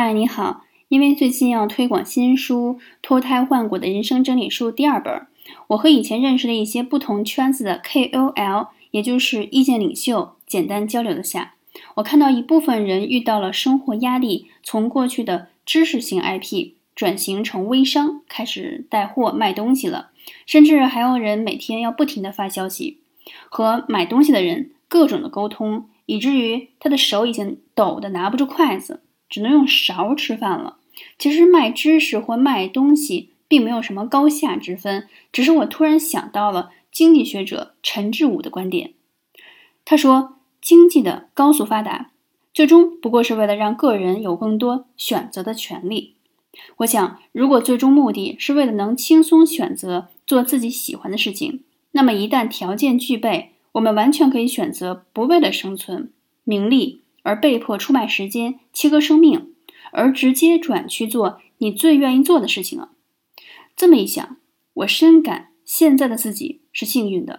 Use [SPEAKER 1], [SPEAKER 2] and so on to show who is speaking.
[SPEAKER 1] 嗨，你好。因为最近要推广新书《脱胎换骨的人生整理术》第二本，我和以前认识的一些不同圈子的 KOL，也就是意见领袖，简单交流了下。我看到一部分人遇到了生活压力，从过去的知识型 IP 转型成微商，开始带货卖东西了，甚至还有人每天要不停的发消息，和买东西的人各种的沟通，以至于他的手已经抖得拿不住筷子。只能用勺吃饭了。其实卖知识或卖东西并没有什么高下之分，只是我突然想到了经济学者陈志武的观点。他说，经济的高速发达，最终不过是为了让个人有更多选择的权利。我想，如果最终目的是为了能轻松选择做自己喜欢的事情，那么一旦条件具备，我们完全可以选择不为了生存、名利。而被迫出卖时间、切割生命，而直接转去做你最愿意做的事情了。这么一想，我深感现在的自己是幸运的。